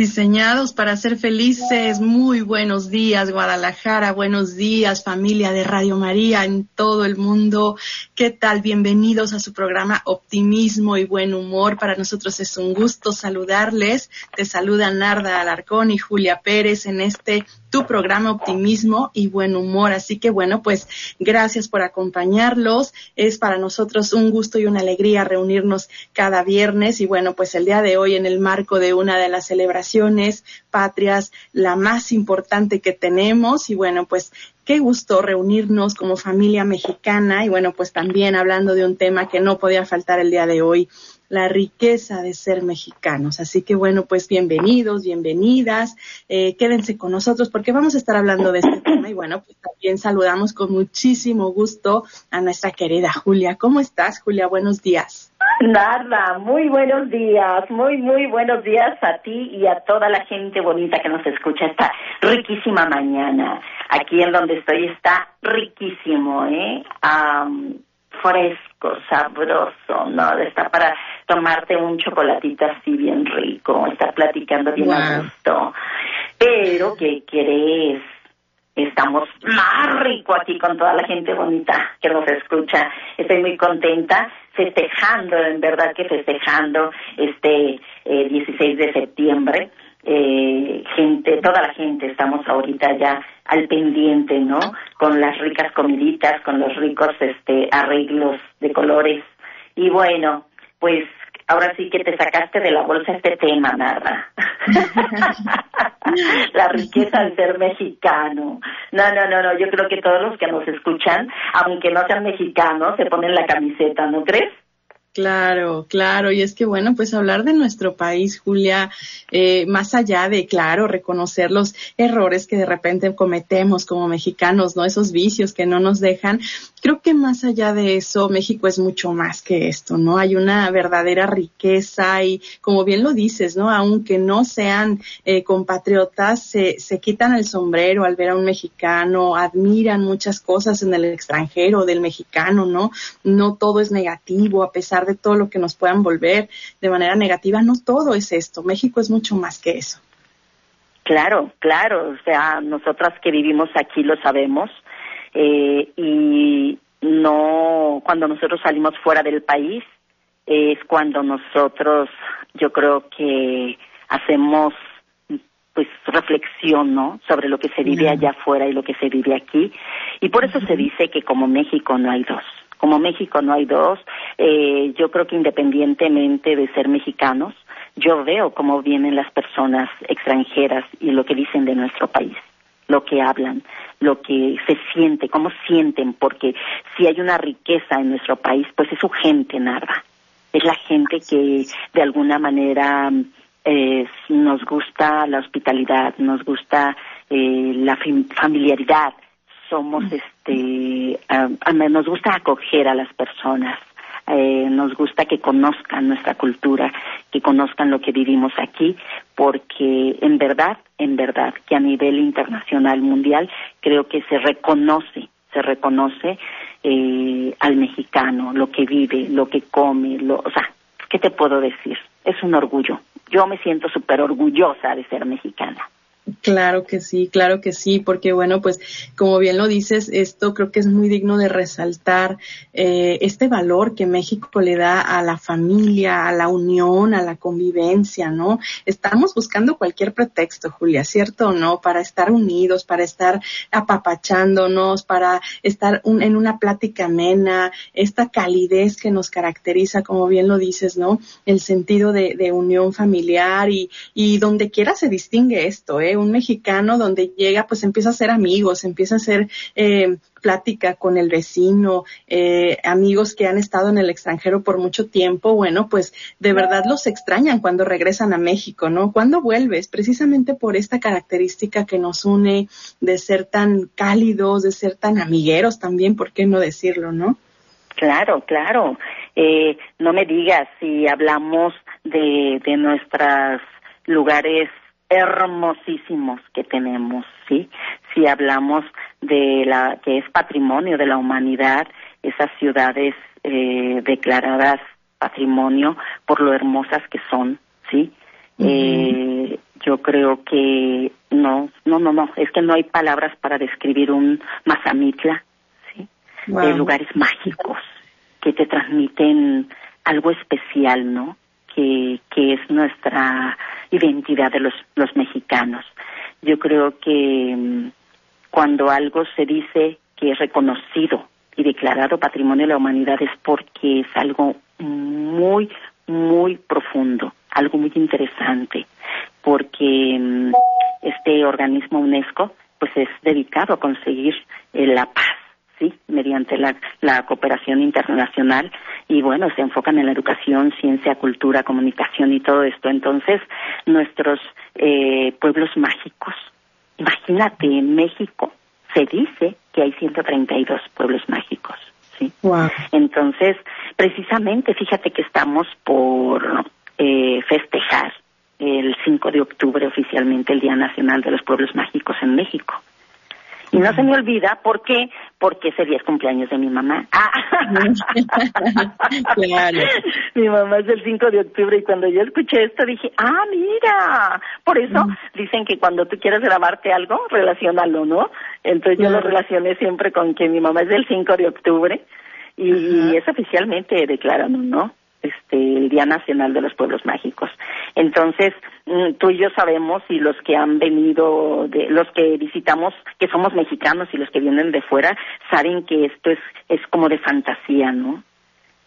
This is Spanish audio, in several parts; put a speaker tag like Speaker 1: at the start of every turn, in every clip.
Speaker 1: Diseñados para ser felices. Muy buenos días, Guadalajara. Buenos días, familia de Radio María en todo el mundo. ¿Qué tal? Bienvenidos a su programa Optimismo y Buen Humor. Para nosotros es un gusto saludarles. Te saluda Narda Alarcón y Julia Pérez en este tu programa Optimismo y Buen Humor. Así que bueno, pues gracias por acompañarlos. Es para nosotros un gusto y una alegría reunirnos cada viernes y bueno, pues el día de hoy en el marco de una de las celebraciones patrias, la más importante que tenemos y bueno, pues qué gusto reunirnos como familia mexicana y bueno, pues también hablando de un tema que no podía faltar el día de hoy, la riqueza de ser mexicanos. Así que bueno, pues bienvenidos, bienvenidas, eh, quédense con nosotros porque vamos a estar hablando de este tema y bueno, pues también saludamos con muchísimo gusto a nuestra querida Julia. ¿Cómo estás, Julia? Buenos días.
Speaker 2: Nada, muy buenos días, muy, muy buenos días a ti y a toda la gente bonita que nos escucha esta riquísima mañana. Aquí en donde estoy está riquísimo, ¿eh? Fresco, sabroso, ¿no? Está para tomarte un chocolatito así bien rico, estar platicando bien a gusto. Pero, ¿qué querés? Estamos más rico aquí con toda la gente bonita que nos escucha. Estoy muy contenta festejando, en verdad que festejando este 16 eh, de septiembre eh, gente, toda la gente estamos ahorita ya al pendiente, ¿no? Con las ricas comiditas, con los ricos este arreglos de colores. Y bueno, pues ahora sí que te sacaste de la bolsa este tema, nada. la riqueza de ser mexicano. No, no, no, no, yo creo que todos los que nos escuchan, aunque no sean mexicanos, se ponen la camiseta, ¿no crees?
Speaker 1: Claro, claro, y es que bueno, pues hablar de nuestro país, Julia, eh, más allá de, claro, reconocer los errores que de repente cometemos como mexicanos, ¿no? Esos vicios que no nos dejan, creo que más allá de eso, México es mucho más que esto, ¿no? Hay una verdadera riqueza y, como bien lo dices, ¿no? Aunque no sean eh, compatriotas, se, se quitan el sombrero al ver a un mexicano, admiran muchas cosas en el extranjero del mexicano, ¿no? No todo es negativo, a pesar de todo lo que nos puedan volver de manera negativa, no todo es esto. México es mucho más que eso.
Speaker 2: Claro, claro, o sea, nosotras que vivimos aquí lo sabemos. Eh, y no cuando nosotros salimos fuera del país es cuando nosotros yo creo que hacemos pues reflexión no sobre lo que se vive allá afuera y lo que se vive aquí. Y por eso se dice que como México no hay dos. Como México no hay dos. Eh, yo creo que independientemente de ser mexicanos, yo veo cómo vienen las personas extranjeras y lo que dicen de nuestro país, lo que hablan, lo que se siente, cómo sienten, porque si hay una riqueza en nuestro país, pues es su gente, nada. Es la gente que de alguna manera eh, nos gusta la hospitalidad, nos gusta eh, la familiaridad, somos este nos gusta acoger a las personas eh, nos gusta que conozcan nuestra cultura que conozcan lo que vivimos aquí porque en verdad en verdad que a nivel internacional mundial creo que se reconoce se reconoce eh, al mexicano lo que vive lo que come lo o sea qué te puedo decir es un orgullo. Yo me siento súper orgullosa de ser mexicana
Speaker 1: Claro que sí, claro que sí, porque bueno, pues como bien lo dices, esto creo que es muy digno de resaltar eh, este valor que México le da a la familia, a la unión, a la convivencia, ¿no? Estamos buscando cualquier pretexto, Julia, ¿cierto o no? Para estar unidos, para estar apapachándonos, para estar en una plática amena, esta calidez que nos caracteriza, como bien lo dices, ¿no? El sentido de, de unión familiar y, y donde quiera se distingue esto, ¿eh? Mexicano donde llega, pues empieza a ser amigos, empieza a hacer eh, plática con el vecino, eh, amigos que han estado en el extranjero por mucho tiempo, bueno, pues de verdad los extrañan cuando regresan a México, ¿no? ¿Cuándo vuelves? Precisamente por esta característica que nos une de ser tan cálidos, de ser tan amigueros también, ¿por qué no decirlo, no?
Speaker 2: Claro, claro. Eh, no me digas si hablamos de, de nuestros lugares hermosísimos que tenemos, ¿sí? Si hablamos de la que es patrimonio de la humanidad, esas ciudades eh, declaradas patrimonio por lo hermosas que son, ¿sí? eh, yo creo que no, no, no, no, es que no hay palabras para describir un Mazamitla, ¿sí? De lugares mágicos que te transmiten algo especial, ¿no? Que, que es nuestra identidad de los, mexicanos. Yo creo que mm, cuando algo se dice que es reconocido y declarado Patrimonio de la Humanidad es porque es algo muy, muy profundo, algo muy interesante, porque mm, este organismo UNESCO pues es dedicado a conseguir eh, la paz sí, mediante la, la, cooperación internacional y bueno, se enfocan en la educación, ciencia, cultura, comunicación y todo esto. Entonces, nuestros eh, pueblos mágicos, imagínate, en México se dice que hay 132 pueblos mágicos. ¿sí? Entonces, precisamente, fíjate que estamos por eh, festejar el 5 de octubre oficialmente el Día Nacional de los Pueblos Mágicos en México. Y no se me olvida, ¿por qué? Porque ese día es cumpleaños de mi mamá. Ah. Mi mamá es del 5 de octubre y cuando yo escuché esto dije, ah, mira. Por eso dicen que cuando tú quieres grabarte algo, relacionalo, ¿no? Entonces yo lo relacioné siempre con que mi mamá es del 5 de octubre y es oficialmente declarado, ¿no? Este el Día Nacional de los Pueblos Mágicos. Entonces, mm, tú y yo sabemos y los que han venido, de, los que visitamos, que somos mexicanos y los que vienen de fuera, saben que esto es es como de fantasía, ¿no?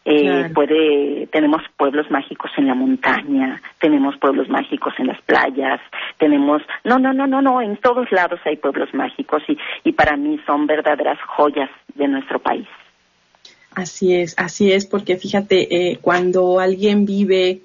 Speaker 2: Eh, puede tenemos pueblos mágicos en la montaña tenemos pueblos mágicos en las playas tenemos no no no no no en todos lados hay pueblos mágicos y y para mí son verdaderas joyas de nuestro país
Speaker 1: Así es, así es, porque fíjate, eh, cuando alguien vive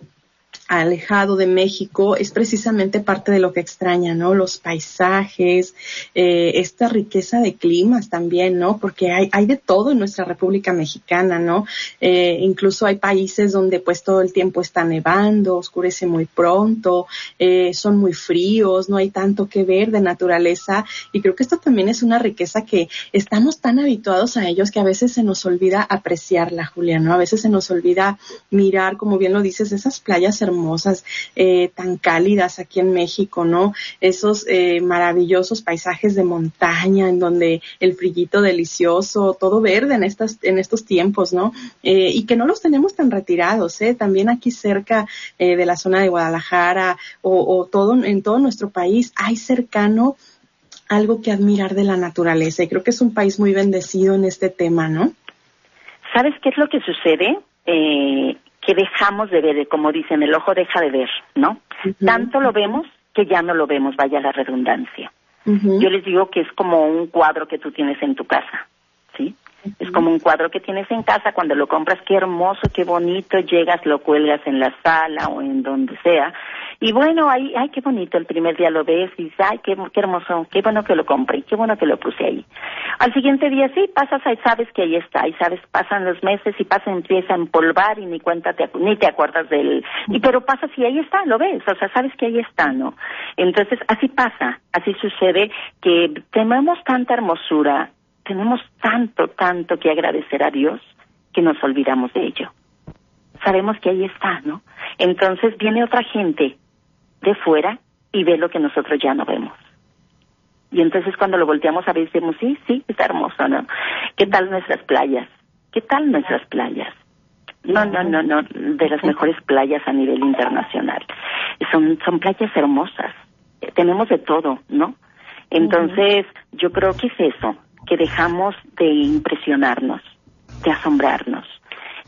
Speaker 1: alejado de México es precisamente parte de lo que extraña, ¿no? Los paisajes, eh, esta riqueza de climas también, ¿no? Porque hay, de todo en nuestra República Mexicana, ¿no? Eh, incluso hay países donde pues todo el tiempo está nevando, oscurece muy pronto, eh, son muy fríos, no hay tanto que ver de naturaleza y creo que esto también es una riqueza que estamos tan habituados a ellos que a veces se nos olvida apreciarla, Julia, ¿no? A veces se nos olvida mirar, como bien lo dices, esas playas hermosas hermosas, eh, tan cálidas aquí en México, ¿no? Esos eh, maravillosos paisajes de montaña en donde el frillito delicioso, todo verde en estas, en estos tiempos, ¿no? Eh, y que no los tenemos tan retirados, ¿eh? También aquí cerca de la zona de Guadalajara o, o todo, en todo nuestro país hay cercano algo que admirar de la naturaleza y creo que es un país muy bendecido en este tema, ¿no?
Speaker 2: ¿Sabes qué es lo que sucede? Eh, que dejamos de ver, como dicen, el ojo deja de ver, ¿no? Tanto lo vemos que ya no lo vemos, vaya la redundancia. Yo les digo que es como un cuadro que tú tienes en tu casa. Es como un cuadro que tienes en casa, cuando lo compras, qué hermoso, qué bonito, llegas, lo cuelgas en la sala o en donde sea, y bueno, ahí, ay, qué bonito, el primer día lo ves y dices, ay, qué, qué hermoso, qué bueno que lo compré, qué bueno que lo puse ahí. Al siguiente día sí, pasas ahí, sabes que ahí está, y sabes, pasan los meses y pasa, empieza a empolvar y ni cuenta, te, ni te acuerdas del, y pero pasa y ahí está, lo ves, o sea, sabes que ahí está, ¿no? Entonces, así pasa, así sucede que tenemos tanta hermosura, tenemos tanto, tanto que agradecer a Dios que nos olvidamos de ello. Sabemos que ahí está, ¿no? Entonces viene otra gente de fuera y ve lo que nosotros ya no vemos. Y entonces cuando lo volteamos a ver decimos, sí, sí, está hermoso, ¿no? ¿Qué tal nuestras playas? ¿Qué tal nuestras playas? No, no, no, no, de las mejores playas a nivel internacional. Son, son playas hermosas. Tenemos de todo, ¿no? Entonces, yo creo que es eso, que dejamos de impresionarnos, de asombrarnos.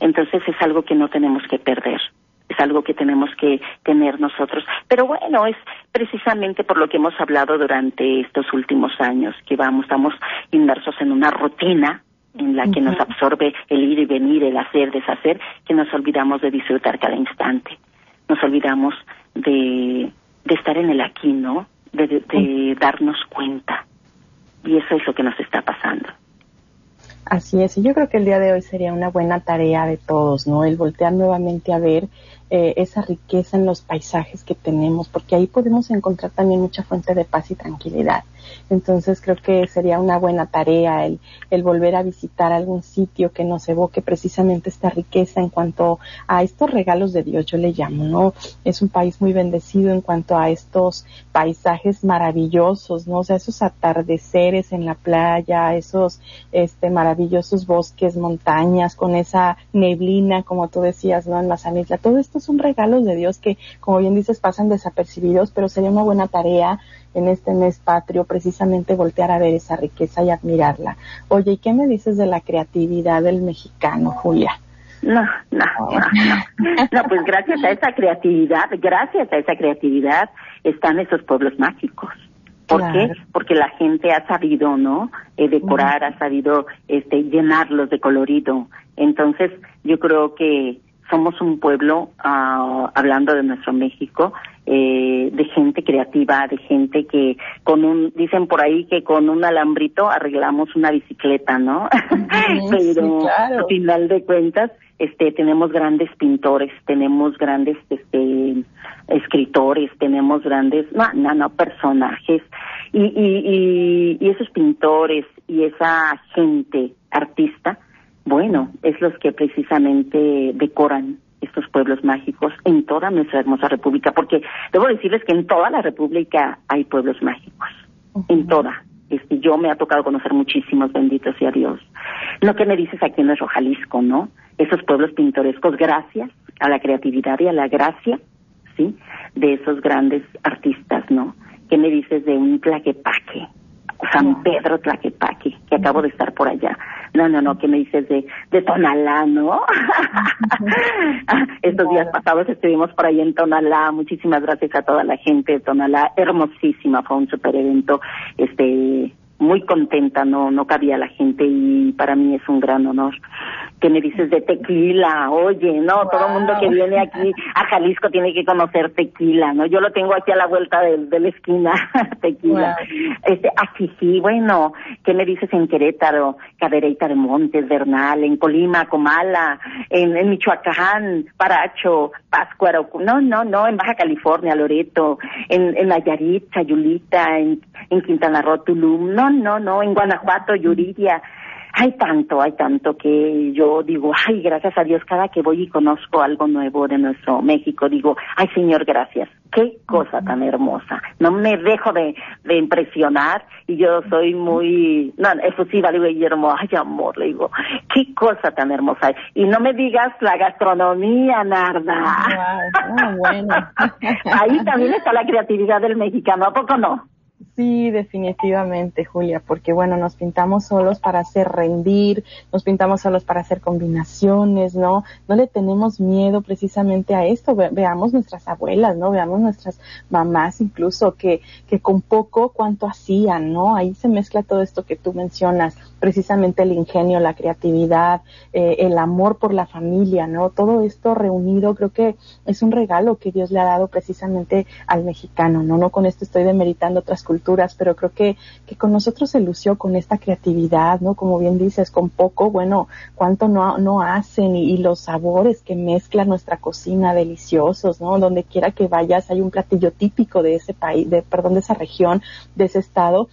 Speaker 2: Entonces es algo que no tenemos que perder es algo que tenemos que tener nosotros. Pero bueno, es precisamente por lo que hemos hablado durante estos últimos años, que vamos, estamos inmersos en una rutina en la que nos absorbe el ir y venir, el hacer, deshacer, que nos olvidamos de disfrutar cada instante. Nos olvidamos de, de estar en el aquí, ¿no? De, de darnos cuenta. Y eso es lo que nos está pasando.
Speaker 1: Así es, y yo creo que el día de hoy sería una buena tarea de todos, ¿no? El voltear nuevamente a ver eh, esa riqueza en los paisajes que tenemos, porque ahí podemos encontrar también mucha fuente de paz y tranquilidad. Entonces creo que sería una buena tarea el, el volver a visitar algún sitio que nos evoque precisamente esta riqueza en cuanto a estos regalos de Dios, yo le llamo, ¿no? Es un país muy bendecido en cuanto a estos paisajes maravillosos, ¿no? O sea, esos atardeceres en la playa, esos este, maravillosos bosques, montañas, con esa neblina, como tú decías, ¿no? En Mazamitla. Todo esto son regalos de Dios que, como bien dices, pasan desapercibidos, pero sería una buena tarea en este mes patrio precisamente voltear a ver esa riqueza y admirarla. Oye, ¿y qué me dices de la creatividad del mexicano, Julia?
Speaker 2: No, no, no, no. pues gracias a esa creatividad, gracias a esa creatividad están esos pueblos mágicos. ¿Por qué? Porque la gente ha sabido, ¿no? Eh, decorar, ha sabido este, llenarlos de colorido. Entonces, yo creo que somos un pueblo, ah, hablando de nuestro México, eh, de gente creativa, de gente que con un, dicen por ahí que con un alambrito arreglamos una bicicleta, ¿no? Pero al final de cuentas, este, tenemos grandes pintores, tenemos grandes, este, escritores, tenemos grandes, no, no, no, personajes. Y, y, y esos pintores y esa gente artista, bueno, es los que precisamente decoran estos pueblos mágicos en toda nuestra hermosa república, porque debo decirles que en toda la república hay pueblos mágicos, en toda. Este, yo me ha tocado conocer muchísimos, benditos y a Dios. Lo que me dices aquí en nuestro Jalisco, ¿no? Esos pueblos pintorescos, gracias a la creatividad y a la gracia, ¿sí? De esos grandes artistas, ¿no? ¿Qué me dices de un Tlaquepaque? San Pedro Tlaquepaque, que acabo de estar por allá. No, no, no, ¿qué me dices de, de Tonalá, no? Estos días pasados estuvimos por ahí en Tonalá. Muchísimas gracias a toda la gente de Tonalá. Hermosísima, fue un super evento. Este, muy contenta, no, no cabía la gente y para mí es un gran honor. ¿Qué me dices de tequila? Oye, no, todo el mundo que viene aquí a Jalisco tiene que conocer tequila, ¿no? Yo lo tengo aquí a la vuelta de, de la esquina, tequila. Este, así sí, bueno, ¿qué me dices en Querétaro? Cadereyta de Montes, Bernal, en Colima, Comala, en, en Michoacán, Paracho, Páscuaro, no, no, no, en Baja California, Loreto, en, en Nayarit, Sayulita, en, en Quintana Roo, Tulum, no, no, no, en Guanajuato, Yuridia, hay tanto, hay tanto que yo digo, ay, gracias a Dios, cada que voy y conozco algo nuevo de nuestro México, digo, ay, Señor, gracias. Qué cosa tan hermosa. No me dejo de, de impresionar y yo soy muy, no, efusiva, digo, Guillermo, ay, amor, le digo, qué cosa tan hermosa. Y no me digas la gastronomía, Narda.
Speaker 1: Bueno.
Speaker 2: Ahí también está la creatividad del mexicano, ¿a poco no?
Speaker 1: Sí, definitivamente, Julia, porque bueno, nos pintamos solos para hacer rendir, nos pintamos solos para hacer combinaciones, ¿no? No le tenemos miedo precisamente a esto. veamos nuestras abuelas, ¿no? Veamos nuestras mamás incluso que, que con poco cuánto hacían, ¿no? Ahí se mezcla todo esto que tú mencionas, precisamente el ingenio, la creatividad, eh, el amor por la familia, ¿no? Todo esto reunido creo que es un regalo que Dios le ha dado precisamente al mexicano, ¿no? No con esto estoy demeritando otras culturas, pero creo que, que con nosotros se lució con esta creatividad, ¿no? Como bien dices, con poco, bueno, cuánto no, no hacen y, los sabores que mezcla nuestra cocina deliciosos, ¿no? Donde quiera que vayas hay un platillo típico de ese país, de, perdón, de esa región, de ese estado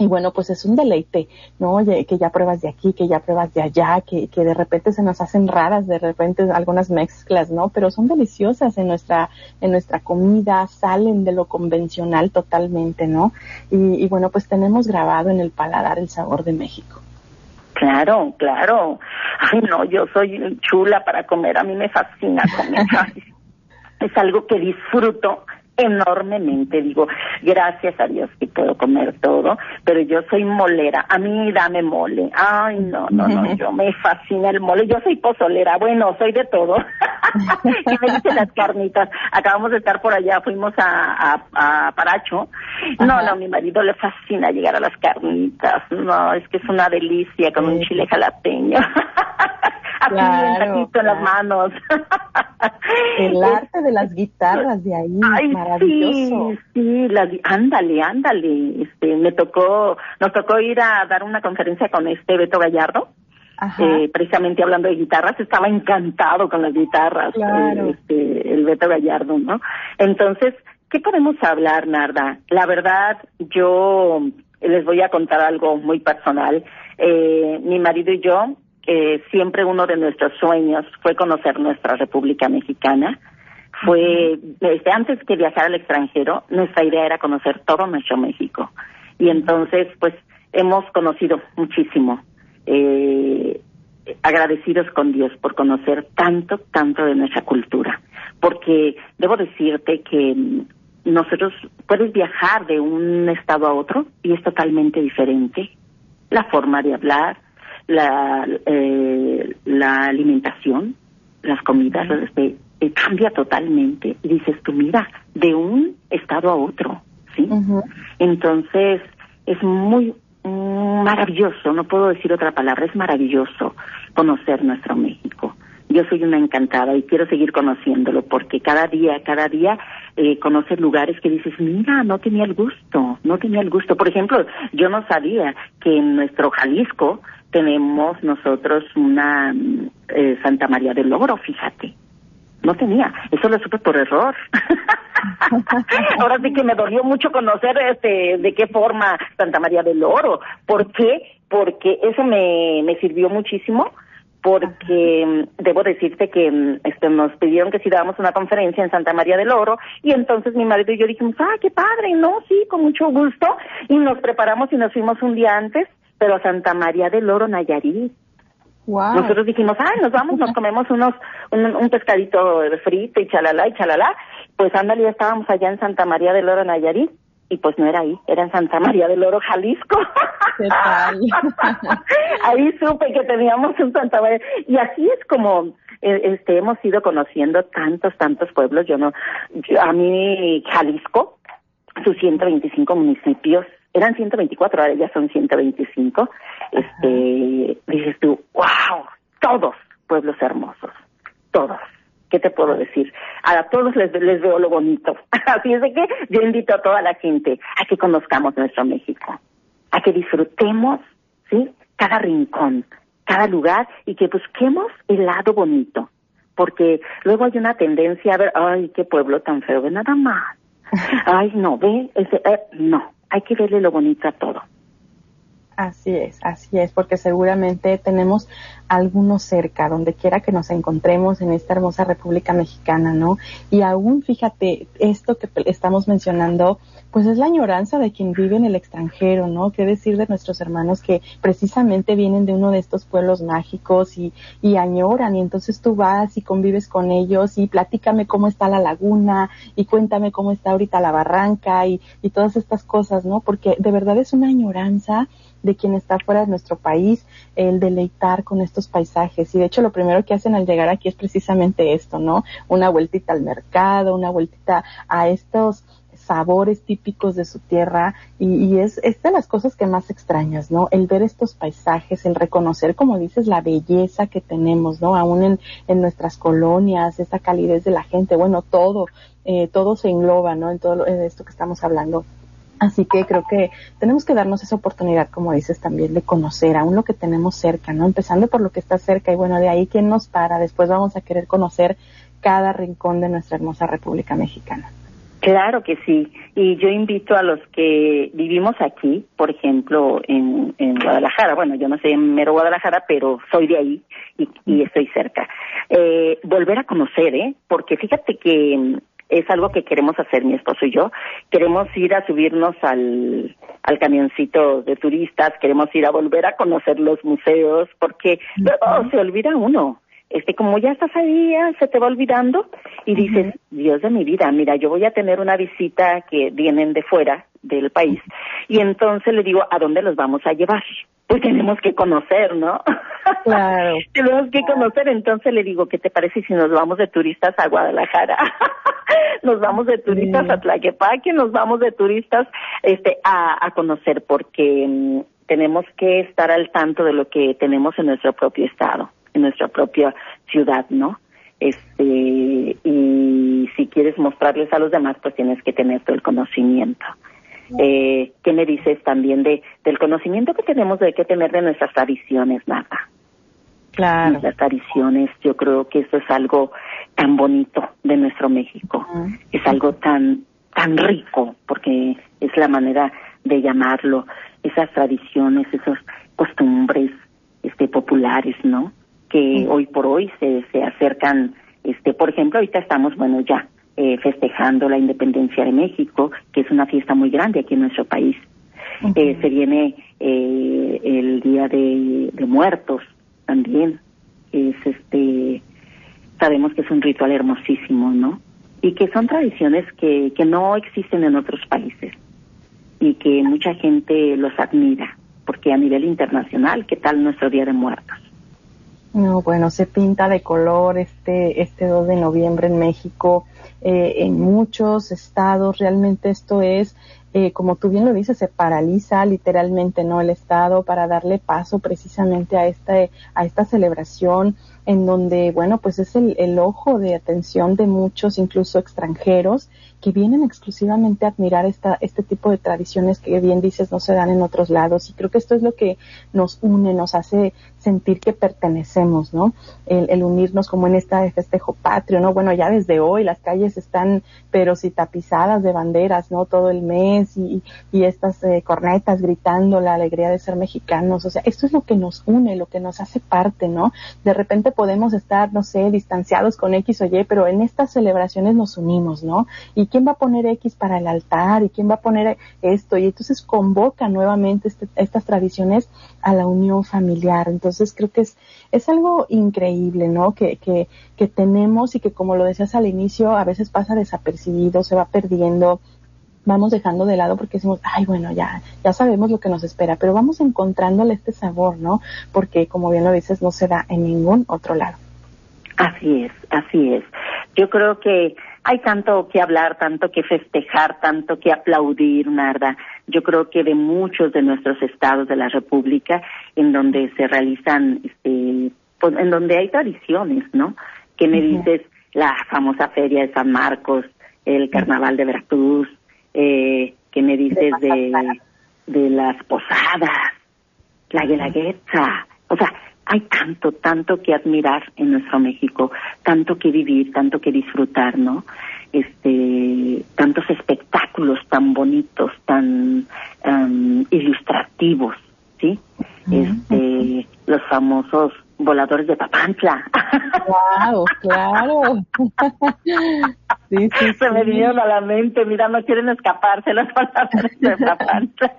Speaker 1: y bueno, pues es un deleite, ¿no? Que ya pruebas de aquí, que ya pruebas de allá, que, que de repente se nos hacen raras, de repente algunas mezclas, ¿no? Pero son deliciosas en nuestra, en nuestra comida, salen de lo convencional totalmente, ¿no? Y, y bueno, pues tenemos grabado en el paladar el sabor de México.
Speaker 2: Claro, claro. Ay, no, yo soy chula para comer, a mí me fascina comer. es algo que disfruto enormemente. Digo, gracias a Dios que puedo comer todo, pero yo soy molera. A mí dame mole. Ay, no, no, no, yo me fascina el mole. Yo soy pozolera. Bueno, soy de todo. y me dicen las carnitas. Acabamos de estar por allá, fuimos a, a, Paracho. No, no, mi marido le fascina llegar a las carnitas. No, es que es una delicia con un chile jalapeño. Así claro, en las manos.
Speaker 1: el arte de las guitarras de ahí, maravilloso.
Speaker 2: Sí, sí, ándale, ándale. Este, me tocó, nos tocó ir a dar una conferencia con este Beto Gallardo. Eh, precisamente hablando de guitarras, estaba encantado con las guitarras, eh, este, el Beto Gallardo, ¿no? Entonces, ¿qué podemos hablar, Narda? La verdad, yo les voy a contar algo muy personal. Eh, mi marido y yo siempre uno de nuestros sueños fue conocer nuestra República Mexicana. Fue, desde antes que viajar al extranjero, nuestra idea era conocer todo nuestro México. Y entonces, pues, hemos conocido muchísimo. Eh, agradecidos con Dios por conocer tanto, tanto de nuestra cultura. Porque debo decirte que nosotros puedes viajar de un estado a otro y es totalmente diferente. La forma de hablar, la, eh, la alimentación, las comidas, este, eh, cambia totalmente. Y dices tú, mira, de un estado a otro, ¿sí? Entonces, es muy maravilloso, no puedo decir otra palabra, es maravilloso conocer nuestro México. Yo soy una encantada y quiero seguir conociéndolo porque cada día, cada día eh, conoces lugares que dices, mira, no tenía el gusto, no tenía el gusto. Por ejemplo, yo no sabía que en nuestro Jalisco tenemos nosotros una eh, Santa María del Logro, fíjate. No tenía, eso lo supe por error. Ahora sí que me dolió mucho conocer este de qué forma Santa María del Oro. ¿Por qué? Porque eso me, me sirvió muchísimo porque mm, debo decirte que mm, este, nos pidieron que si dábamos una conferencia en Santa María del Oro y entonces mi marido y yo dijimos, ah, qué padre, no, sí, con mucho gusto y nos preparamos y nos fuimos un día antes pero a Santa María del Oro, Nayarit. Nosotros dijimos, ay, nos vamos, nos comemos unos, un, pescadito frito y chalala y chalala. Pues ándale, ya estábamos allá en Santa María del Oro, Nayarit. Y pues no era ahí, era en Santa María del Oro, Jalisco. ¿Qué tal? ahí supe que teníamos un Santa María. Y así es como eh, este hemos ido conociendo tantos, tantos pueblos. Yo no, a mí Jalisco, sus 125 municipios, eran 124, ahora ya son 125, este, dices tú, wow, todos pueblos hermosos, todos. ¿Qué te puedo decir? A todos les, les veo lo bonito. Así es de que yo invito a toda la gente a que conozcamos nuestro México, a que disfrutemos, ¿sí? Cada rincón, cada lugar y que busquemos el lado bonito. Porque luego hay una tendencia a ver, ay, qué pueblo tan feo, ve nada más. Ay, no, ve, ese, eh, no hay que verle lo bonito a todo.
Speaker 1: Así es, así es, porque seguramente tenemos algunos cerca, donde quiera que nos encontremos en esta hermosa República Mexicana, ¿no? Y aún, fíjate, esto que estamos mencionando, pues es la añoranza de quien vive en el extranjero, ¿no? ¿Qué decir de nuestros hermanos que precisamente vienen de uno de estos pueblos mágicos y, y añoran y entonces tú vas y convives con ellos y platícame cómo está la laguna y cuéntame cómo está ahorita la barranca y, y todas estas cosas, ¿no? Porque de verdad es una añoranza de quien está fuera de nuestro país, el deleitar con estos paisajes. Y de hecho lo primero que hacen al llegar aquí es precisamente esto, ¿no? Una vueltita al mercado, una vueltita a estos sabores típicos de su tierra y, es, es, de las cosas que más extrañas, ¿no? El ver estos paisajes, el reconocer, como dices, la belleza que tenemos, ¿no? Aún en, en nuestras colonias, esa calidez de la gente, bueno, todo, eh, todo se engloba, ¿no? En todo esto que estamos hablando. Así que creo que tenemos que darnos esa oportunidad, como dices también, de conocer aún lo que tenemos cerca, ¿no? Empezando por lo que está cerca y bueno, de ahí quién nos para, después vamos a querer conocer cada rincón de nuestra hermosa República Mexicana.
Speaker 2: Claro que sí. Y yo invito a los que vivimos aquí, por ejemplo, en, Guadalajara. Bueno, yo no soy en mero Guadalajara, pero soy de ahí y, y estoy cerca. Eh, volver a conocer, ¿eh? Porque fíjate que es algo que queremos hacer mi esposo y yo. Queremos ir a subirnos al, al camioncito de turistas, queremos ir a volver a conocer los museos, porque luego se olvida uno este, como ya estás ahí, se te va olvidando y dices, Dios de mi vida, mira, yo voy a tener una visita que vienen de fuera del país y entonces le digo, ¿a dónde los vamos a llevar? Pues tenemos que conocer, ¿no?
Speaker 1: Claro.
Speaker 2: tenemos que conocer, entonces le digo, ¿qué te parece si nos vamos de turistas a Guadalajara? nos vamos de turistas a Tlaquepaque, nos vamos de turistas este a, a conocer porque mm, tenemos que estar al tanto de lo que tenemos en nuestro propio estado en nuestra propia ciudad, ¿no? Este, y si quieres mostrarles a los demás, pues tienes que tener todo el conocimiento. Eh, ¿Qué me dices también de del conocimiento que tenemos de que tener de nuestras tradiciones, nada?
Speaker 1: Claro.
Speaker 2: Nuestras tradiciones, yo creo que eso es algo tan bonito de nuestro México. Es algo tan tan rico, porque es la manera de llamarlo, esas tradiciones, esas costumbres este populares, ¿no? Que hoy por hoy se, se acercan, este, por ejemplo, ahorita estamos, bueno, ya eh, festejando la independencia de México, que es una fiesta muy grande aquí en nuestro país. eh, se viene eh, el Día de, de Muertos también. Es este, sabemos que es un ritual hermosísimo, ¿no? Y que son tradiciones que, que no existen en otros países y que mucha gente los admira, porque a nivel internacional, ¿qué tal nuestro Día de Muertos?
Speaker 1: No, bueno, se pinta de color este, este 2 de noviembre en México, eh, en muchos estados, realmente esto es, eh, como tú bien lo dices, se paraliza literalmente, ¿no? El estado para darle paso precisamente a esta, a esta celebración en donde, bueno, pues es el, el ojo de atención de muchos, incluso extranjeros, que vienen exclusivamente a admirar esta, este tipo de tradiciones que bien dices no se dan en otros lados. Y creo que esto es lo que nos une, nos hace sentir que pertenecemos, ¿no? El, unirnos como en esta de festejo patrio, ¿no? Bueno, ya desde hoy las calles están, pero si tapizadas de banderas, ¿no? Todo el mes y, y estas eh, cornetas gritando la alegría de ser mexicanos. O sea, esto es lo que nos une, lo que nos hace parte, ¿no? De repente podemos estar, no sé, distanciados con X o Y, pero en estas celebraciones nos unimos, ¿no? Y quién va a poner X para el altar y quién va a poner esto. Y entonces convoca nuevamente este, estas tradiciones a la unión familiar. Entonces creo que es, es algo increíble, ¿no? Que, que, que tenemos y que como lo decías al inicio, a veces pasa desapercibido, se va perdiendo vamos dejando de lado porque decimos, ay, bueno, ya, ya sabemos lo que nos espera, pero vamos encontrándole este sabor, ¿no? Porque, como bien lo dices, no se da en ningún otro lado.
Speaker 2: Así es, así es. Yo creo que hay tanto que hablar, tanto que festejar, tanto que aplaudir, Narda. Yo creo que de muchos de nuestros estados de la República, en donde se realizan, este, pues, en donde hay tradiciones, ¿no? Que me dices la famosa feria de San Marcos, el carnaval de Veracruz, eh, que me dices de, de las posadas, la guelaguetza, o sea, hay tanto, tanto que admirar en nuestro México, tanto que vivir, tanto que disfrutar, ¿no? Este, tantos espectáculos tan bonitos, tan um, ilustrativos, ¿sí? Este, los famosos voladores de Papantla.
Speaker 1: Wow, claro.
Speaker 2: sí, sí, Se me vinieron a la mente, mira, no quieren escaparse los voladores de Papantla.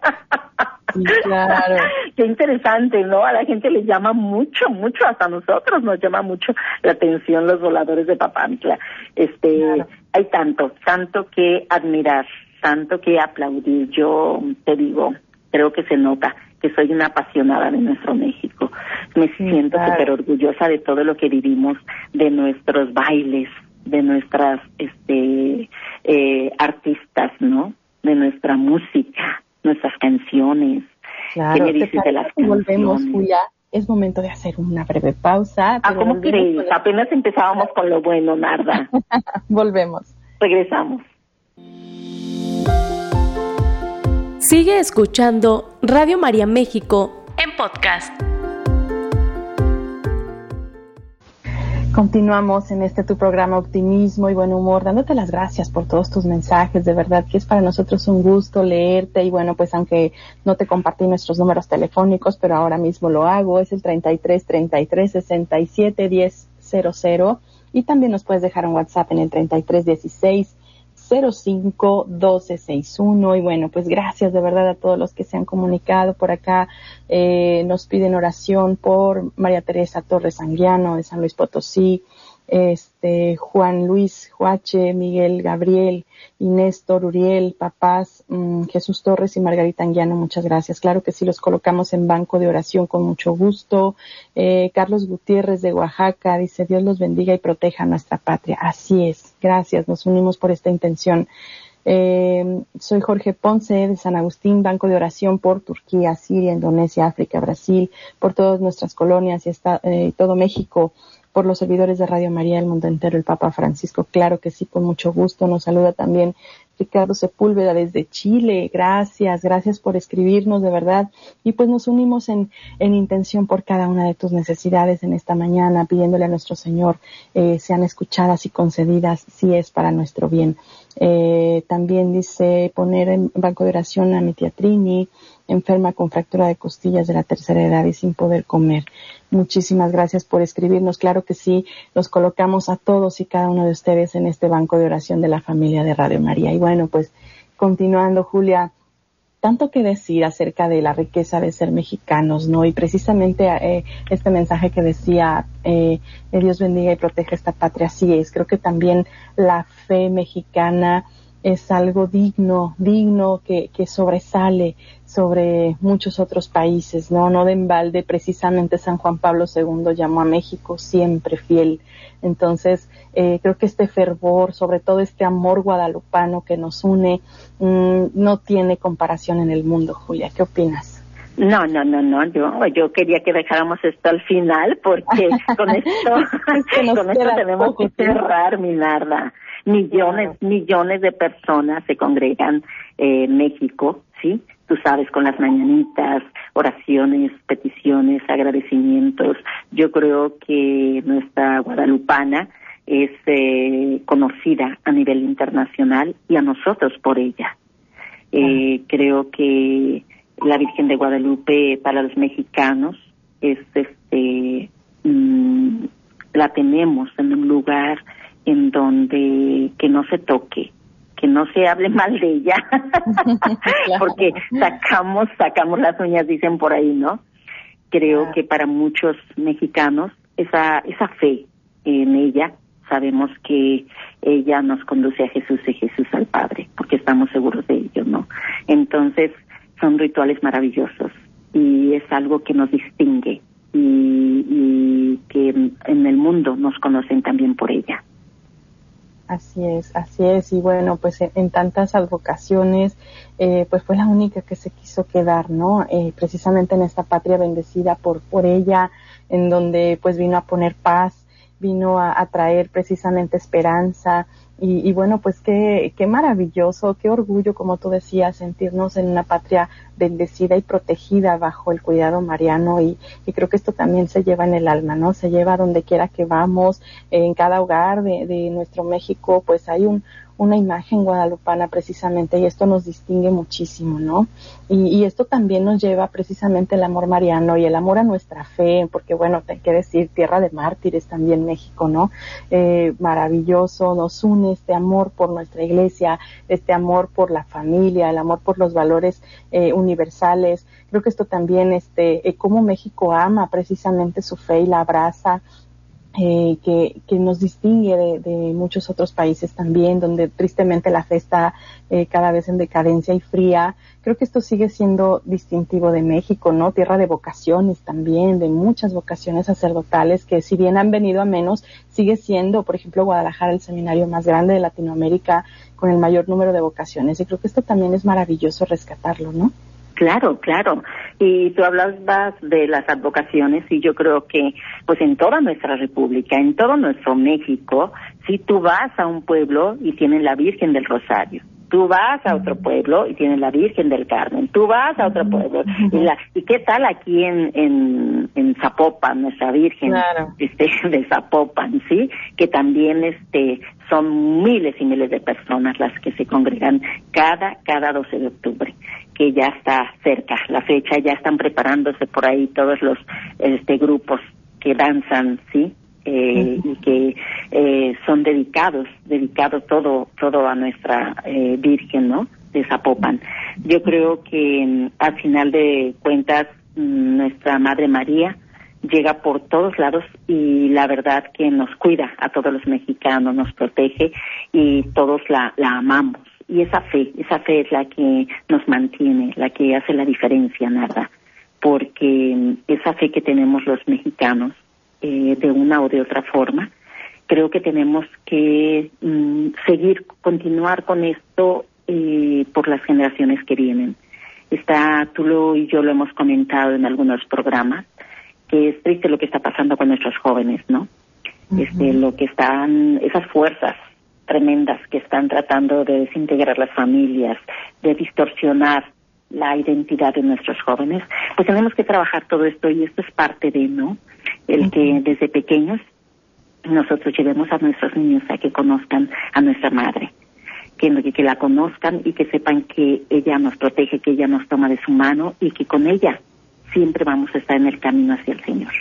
Speaker 1: Claro.
Speaker 2: Qué interesante, ¿no? A la gente le llama mucho, mucho, hasta a nosotros nos llama mucho la atención los voladores de Papantla. Este, hay tanto, tanto que admirar, tanto que aplaudir. Yo te digo, creo que se nota que soy una apasionada de nuestro México. Me siento súper orgullosa de todo lo que vivimos, de nuestros bailes, de nuestras este eh, artistas, ¿no? De nuestra música, nuestras canciones.
Speaker 1: Claro, ¿Qué me dices de las Volvemos, Julia. Es momento de hacer una breve pausa.
Speaker 2: Ah, ¿cómo crees? Apenas empezábamos con lo bueno, Narda.
Speaker 1: volvemos.
Speaker 2: Regresamos.
Speaker 3: Sigue escuchando Radio María México en podcast.
Speaker 1: Continuamos en este tu programa Optimismo y Buen Humor, dándote las gracias por todos tus mensajes. De verdad que es para nosotros un gusto leerte y bueno, pues aunque no te compartí nuestros números telefónicos, pero ahora mismo lo hago, es el 33 33 67 10 00 y también nos puedes dejar un WhatsApp en el 33 16 05 1261 y bueno pues gracias de verdad a todos los que se han comunicado por acá. Eh, nos piden oración por María Teresa Torres Anguiano de San Luis Potosí este, Juan Luis Juache, Miguel Gabriel, Inés Uriel, papás, mm, Jesús Torres y Margarita Anguiano, muchas gracias. Claro que sí, los colocamos en banco de oración con mucho gusto. Eh, Carlos Gutiérrez de Oaxaca dice, Dios los bendiga y proteja a nuestra patria. Así es, gracias, nos unimos por esta intención. Eh, soy Jorge Ponce de San Agustín, Banco de Oración por Turquía, Siria, Indonesia, África, Brasil, por todas nuestras colonias y eh, todo México por los servidores de Radio María del mundo entero, el Papa Francisco. Claro que sí, con mucho gusto. Nos saluda también Ricardo Sepúlveda desde Chile. Gracias, gracias por escribirnos de verdad. Y pues nos unimos en, en intención por cada una de tus necesidades en esta mañana, pidiéndole a nuestro Señor eh, sean escuchadas y concedidas si es para nuestro bien. Eh, también dice poner en banco de oración a mi tía Trini, enferma con fractura de costillas de la tercera edad y sin poder comer. Muchísimas gracias por escribirnos. Claro que sí, los colocamos a todos y cada uno de ustedes en este banco de oración de la familia de Radio María. Y bueno, pues continuando, Julia, tanto que decir acerca de la riqueza de ser mexicanos, ¿no? Y precisamente eh, este mensaje que decía, eh, Dios bendiga y proteja esta patria, sí es. Creo que también la fe mexicana es algo digno, digno que, que sobresale sobre muchos otros países, ¿no? No de embalde, precisamente San Juan Pablo II llamó a México siempre fiel. Entonces, eh, creo que este fervor, sobre todo este amor guadalupano que nos une, mm, no tiene comparación en el mundo, Julia. ¿Qué opinas?
Speaker 2: No, no, no, no. Yo, yo quería que dejáramos esto al final porque con esto, con esto tenemos que cerrar, mi narda millones, millones de personas se congregan en México, ¿sí? Tú sabes, con las mañanitas, oraciones, peticiones, agradecimientos. Yo creo que nuestra guadalupana es eh, conocida a nivel internacional y a nosotros por ella. Eh, creo que la Virgen de Guadalupe para los mexicanos es este mm, la tenemos en un lugar en donde que no se toque, que no se hable mal de ella, porque sacamos, sacamos las uñas, dicen por ahí, ¿no? Creo que para muchos mexicanos esa, esa fe en ella, sabemos que ella nos conduce a Jesús y Jesús al Padre, porque estamos seguros de ello, ¿no? Entonces, son rituales maravillosos y es algo que nos distingue y, y que en el mundo nos conocen también por ella.
Speaker 1: Así es, así es. Y bueno, pues en, tantas advocaciones, eh, pues fue la única que se quiso quedar, ¿no? Eh, precisamente en esta patria bendecida por, por ella, en donde pues vino a poner paz, vino a traer precisamente esperanza, y, bueno, pues qué, qué maravilloso, qué orgullo, como tú decías, sentirnos en una patria bendecida y protegida bajo el cuidado mariano y, y creo que esto también se lleva en el alma, ¿no? Se lleva donde quiera que vamos, en cada hogar de, de nuestro México, pues hay un, una imagen guadalupana precisamente y esto nos distingue muchísimo, ¿no? Y, esto también nos lleva precisamente el amor mariano y el amor a nuestra fe, porque bueno, hay que decir, tierra de mártires también México, ¿no? Eh, maravilloso, nos une este amor por nuestra iglesia, este amor por la familia, el amor por los valores eh, universales. Creo que esto también, este, eh, cómo México ama precisamente su fe y la abraza, eh, que, que, nos distingue de, de, muchos otros países también, donde tristemente la fe está eh, cada vez en decadencia y fría. Creo que esto sigue siendo distintivo de México, ¿no? Tierra de vocaciones también, de muchas vocaciones sacerdotales que si bien han venido a menos, sigue siendo, por ejemplo, Guadalajara el seminario más grande de Latinoamérica con el mayor número de vocaciones. Y creo que esto también es maravilloso rescatarlo, ¿no?
Speaker 2: Claro, claro. Y tú hablabas de las advocaciones y yo creo que pues en toda nuestra república, en todo nuestro México, si tú vas a un pueblo y tienen la Virgen del Rosario, Tú vas a otro pueblo y tienes la Virgen del Carmen. Tú vas a otro pueblo y la y qué tal aquí en en, en Zapopan nuestra Virgen este de Zapopan, sí, que también este son miles y miles de personas las que se congregan cada cada 12 de octubre que ya está cerca la fecha, ya están preparándose por ahí todos los este grupos que danzan, sí, eh, y que eh, son dedicados, dedicados todo, todo a nuestra eh, Virgen, ¿no? De Zapopan. Yo creo que mm, al final de cuentas mm, nuestra Madre María llega por todos lados y la verdad que nos cuida a todos los mexicanos, nos protege y todos la, la amamos. Y esa fe, esa fe es la que nos mantiene, la que hace la diferencia, nada. Porque esa fe que tenemos los mexicanos eh, de una o de otra forma. Creo que tenemos que mm, seguir, continuar con esto eh, por las generaciones que vienen. Está, tú lo y yo lo hemos comentado en algunos programas, que es triste lo que está pasando con nuestros jóvenes, ¿no? Este, lo que están, esas fuerzas tremendas que están tratando de desintegrar las familias, de distorsionar la identidad de nuestros jóvenes, pues tenemos que trabajar todo esto y esto es parte de, ¿no? el que desde pequeños nosotros llevemos a nuestros niños a que conozcan a nuestra madre, que, que la conozcan y que sepan que ella nos protege, que ella nos toma de su mano y que con ella siempre vamos a estar en el camino hacia el Señor.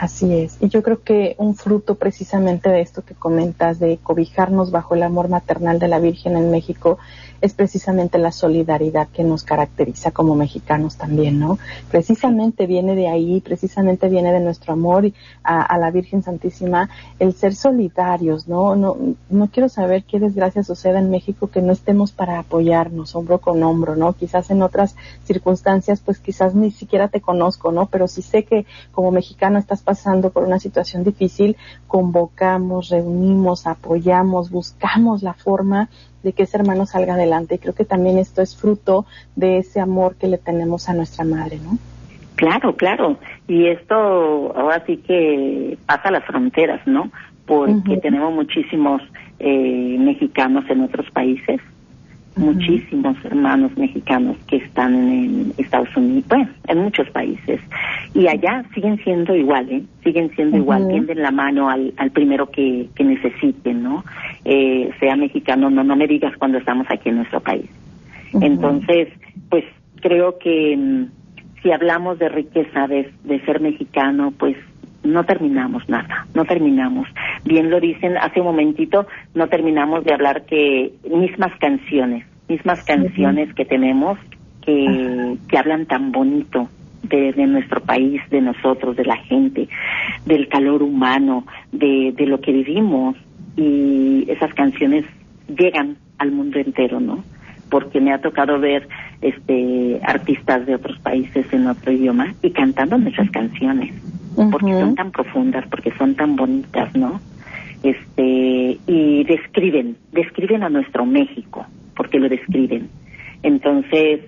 Speaker 1: Así es. Y yo creo que un fruto precisamente de esto que comentas, de cobijarnos bajo el amor maternal de la Virgen en México, es precisamente la solidaridad que nos caracteriza como mexicanos también, ¿no? Precisamente viene de ahí, precisamente viene de nuestro amor a, la Virgen Santísima, el ser solidarios, ¿no? No, no quiero saber qué desgracia suceda en México que no estemos para apoyarnos hombro con hombro, ¿no? Quizás en otras circunstancias, pues quizás ni siquiera te conozco, ¿no? Pero si sé que como mexicano estás pasando por una situación difícil, convocamos, reunimos, apoyamos, buscamos la forma de que ese hermano salga adelante. Y creo que también esto es fruto de ese amor que le tenemos a nuestra madre, ¿no?
Speaker 2: Claro, claro. Y esto ahora sí que pasa las fronteras, ¿no? Porque tenemos muchísimos eh, mexicanos en otros países muchísimos hermanos mexicanos que están en Estados Unidos, bueno, en muchos países. Y allá siguen siendo igual, ¿eh? Siguen siendo igual, tienden la mano al, al primero que, que necesiten, ¿no? Eh, sea mexicano, no, no me digas cuando estamos aquí en nuestro país. Entonces, pues creo que mm, si hablamos de riqueza de, de ser mexicano, pues no terminamos nada, no terminamos. Bien lo dicen hace un momentito, no terminamos de hablar que mismas canciones, mismas canciones que tenemos que, que hablan tan bonito de, de, nuestro país, de nosotros, de la gente, del calor humano, de, de lo que vivimos y esas canciones llegan al mundo entero, ¿no? Porque me ha tocado ver este artistas de otros países en otro idioma y cantando nuestras canciones porque son tan profundas, porque son tan bonitas, ¿no? Este, y describen, describen a nuestro México, porque lo describen. Entonces,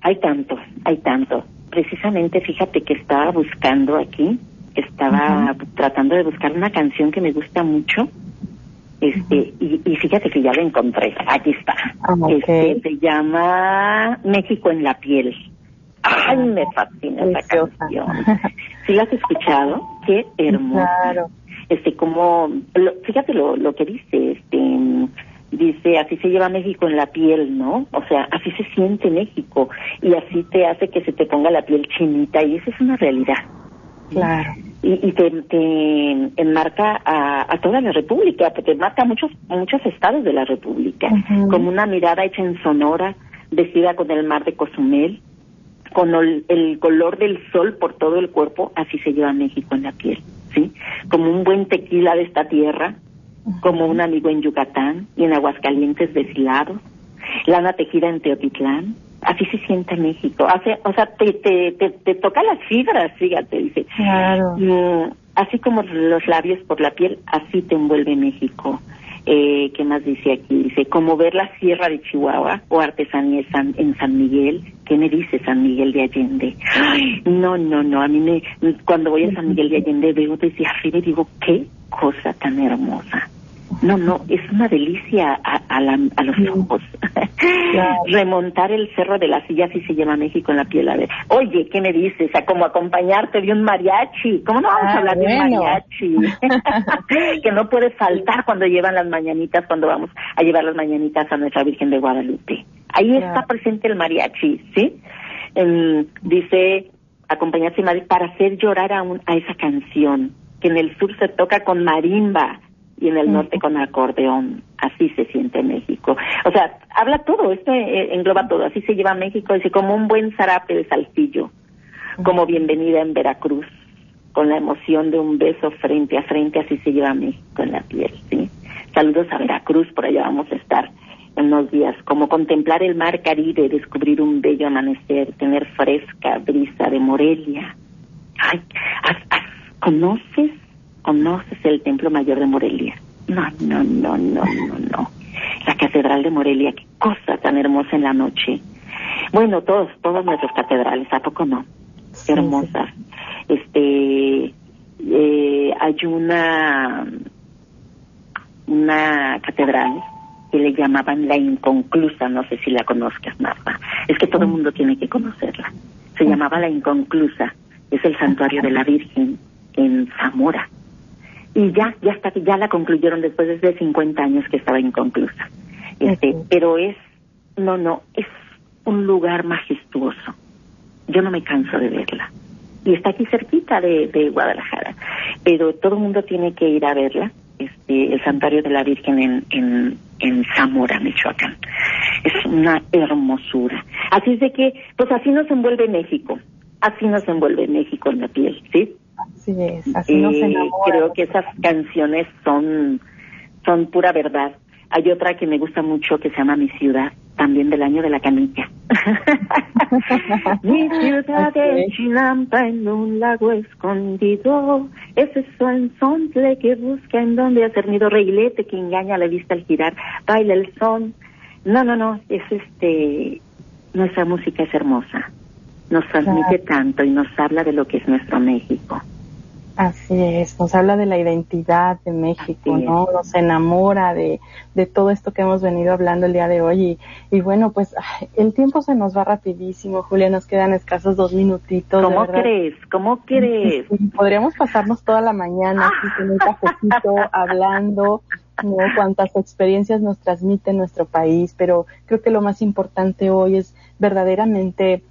Speaker 2: hay tanto, hay tanto. Precisamente, fíjate que estaba buscando aquí, estaba tratando de buscar una canción que me gusta mucho, este y, fíjate que ya la encontré aquí está ah, este, se llama México en la piel Ay, me fascina esa canción. ¿Sí la has escuchado? Qué hermoso. Claro. Este, como, fíjate lo, lo que dice, este, dice, así se lleva México en la piel, ¿no? O sea, así se siente México y así te hace que se te ponga la piel chinita y esa es una realidad.
Speaker 1: Claro.
Speaker 2: Y, y te, te, enmarca a, a, toda la República, te enmarca a muchos, muchos estados de la República, como una mirada hecha en Sonora, vestida con el mar de Cozumel, con el, color del sol por todo el cuerpo, así se lleva México en la piel, ¿sí? Como un buen tequila de esta tierra, como un amigo en Yucatán y en Aguascalientes deshilado, lana tejida en Teotitlán, así se siente México. Hace, o sea, te, te, te, toca las fibras, fíjate, dice.
Speaker 1: Claro.
Speaker 2: Mm, así como los labios por la piel, así te envuelve México. Eh, ¿Qué más dice aquí? Dice, como ver la sierra de Chihuahua o artesanía en San Miguel. ¿Qué me dice San Miguel de Allende? no, no, no. A mí me, cuando voy a San Miguel de Allende veo desde arriba y digo, qué cosa tan hermosa. No, no, es una delicia a, a, los ojos. Remontar el cerro de la silla, así se llama México en la piel. A ver, oye, ¿qué me dices? A como acompañarte de un mariachi. ¿Cómo no vamos a ah, hablar de un mariachi? que no puede faltar cuando llevan las mañanitas, cuando vamos a llevar las mañanitas a nuestra Virgen de Guadalupe. Ahí está presente el mariachi, ¿sí? dice acompañarse para hacer llorar a, a esa canción que en el sur se toca con marimba y en el norte con acordeón. Así se siente México. O sea, habla todo, esto eh, engloba todo. Así se lleva México, dice como un buen zarape de saltillo, como bienvenida en Veracruz, con la emoción de un beso frente a frente, así se lleva México en la piel, ¿sí? Saludos a Veracruz, por allá vamos a estar en unos días, como contemplar el mar Caribe, descubrir un bello amanecer, tener fresca brisa de Morelia. Ay, ¿conoces ¿Conoces el Templo Mayor de Morelia? No, no, no, no, no, no. La Catedral de Morelia, qué cosa tan hermosa en la noche. Bueno, todos, todas nuestras catedrales, ¿a poco no? Hermosas. Este, eh, hay una, una catedral que le llamaban la inconclusa, no sé si la conozcas, Marta. Es que todo el mundo tiene que conocerla. Se llamaba la inconclusa, es el santuario de la Virgen en Zamora y ya, ya está, ya la concluyeron después de 50 años que estaba inconclusa. Este, pero es, no, no, es un lugar majestuoso. Yo no me canso de verla. Y está aquí cerquita de, de Guadalajara. Pero todo el mundo tiene que ir a verla. Este, el santuario de la Virgen en, en, en Zamora, Michoacán. Es una hermosura. Así es de que, pues así nos envuelve México. Así nos envuelve México en la piel, ¿sí?
Speaker 1: Así es, así nos enamora.
Speaker 2: Creo que esas canciones son, son pura verdad. Hay otra que me gusta mucho que se llama Mi Ciudad, también del año de la canilla. Mi ciudad de Chinampa en un lago escondido, ese son sontle que busca en donde hacer nido reilete que engaña a la vista al girar, baila el son. No, no, no, es este, nuestra música es hermosa nos transmite tanto y nos habla de lo que es nuestro México.
Speaker 1: Así es, nos habla de la identidad de México, ¿no? Nos enamora de, de todo esto que hemos venido hablando el día de hoy. Y, bueno, pues el tiempo se nos va rapidísimo, Julia, nos quedan escasos dos minutitos.
Speaker 2: ¿Cómo crees? ¿Cómo crees?
Speaker 1: podríamos pasarnos toda la mañana aquí con un cafecito hablando, ¿no? Cuántas experiencias nos transmite nuestro país, pero creo que lo más importante hoy es verdaderamente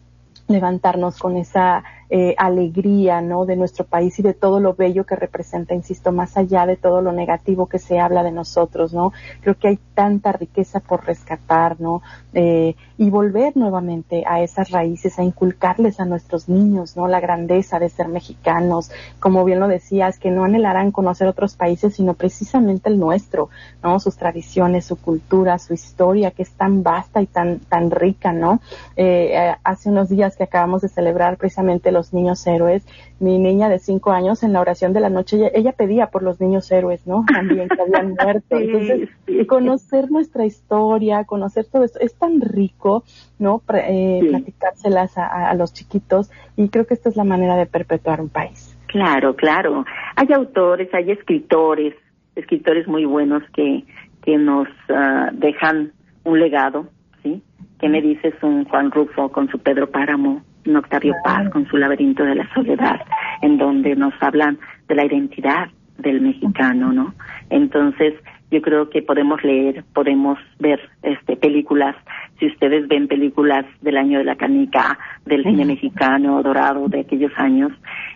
Speaker 1: levantarnos con esa eh, alegría ¿no? de nuestro país y de todo lo bello que representa, insisto, más allá de todo lo negativo que se habla de nosotros, ¿no? Creo que hay tanta riqueza por rescatar, ¿no? Eh, y volver nuevamente a esas raíces, a inculcarles a nuestros niños, ¿no? La grandeza de ser mexicanos, como bien lo decías, que no anhelarán conocer otros países, sino precisamente el nuestro, ¿no? Sus tradiciones, su cultura, su historia, que es tan vasta y tan, tan rica, ¿no? Eh, hace unos días que acabamos de celebrar precisamente los niños héroes. Mi niña de cinco años en la oración de la noche, ella, pedía por los niños héroes, ¿no? También que habían muerto. Entonces, conocer nuestra historia, conocer todo esto, es tan rico, ¿no? Eh, platicárselas a, a los chiquitos y creo que esta es la manera de perpetuar un país.
Speaker 2: Claro, claro. Hay autores, hay escritores, escritores muy buenos que, que nos ah, dejan un legado, ¿sí? ¿Qué me dices un Juan Rufo con su Pedro Páramo? Un Octavio Paz con su laberinto de la soledad, en donde nos hablan de la identidad del mexicano, ¿no? Entonces, yo creo que podemos leer, podemos ver este películas, si ustedes ven películas del año de la canica, del cine mexicano dorado de aquellos años,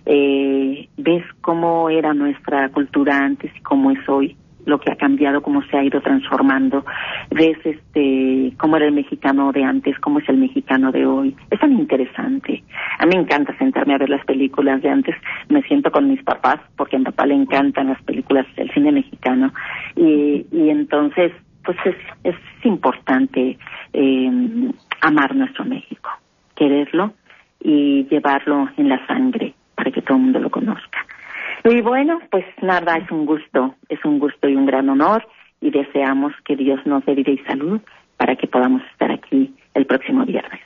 Speaker 2: eh, ves cómo era nuestra cultura antes y cómo es hoy lo que ha cambiado, cómo se ha ido transformando. Ves este cómo era el mexicano de antes, cómo es el mexicano de hoy. Es tan interesante. A mí me encanta sentarme a ver las películas de antes. Me siento con mis papás porque a mi papá le encantan las películas del cine mexicano y, y entonces pues es, es importante eh, amar nuestro México, quererlo y llevarlo en la sangre para que todo el mundo lo conozca. Y bueno, pues nada, es un gusto, es un gusto y un gran honor y deseamos que Dios nos dé vida y salud para que podamos estar aquí el próximo viernes.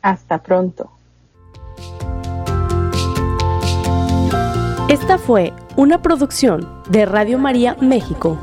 Speaker 1: Hasta pronto.
Speaker 3: Esta fue una producción de Radio María México.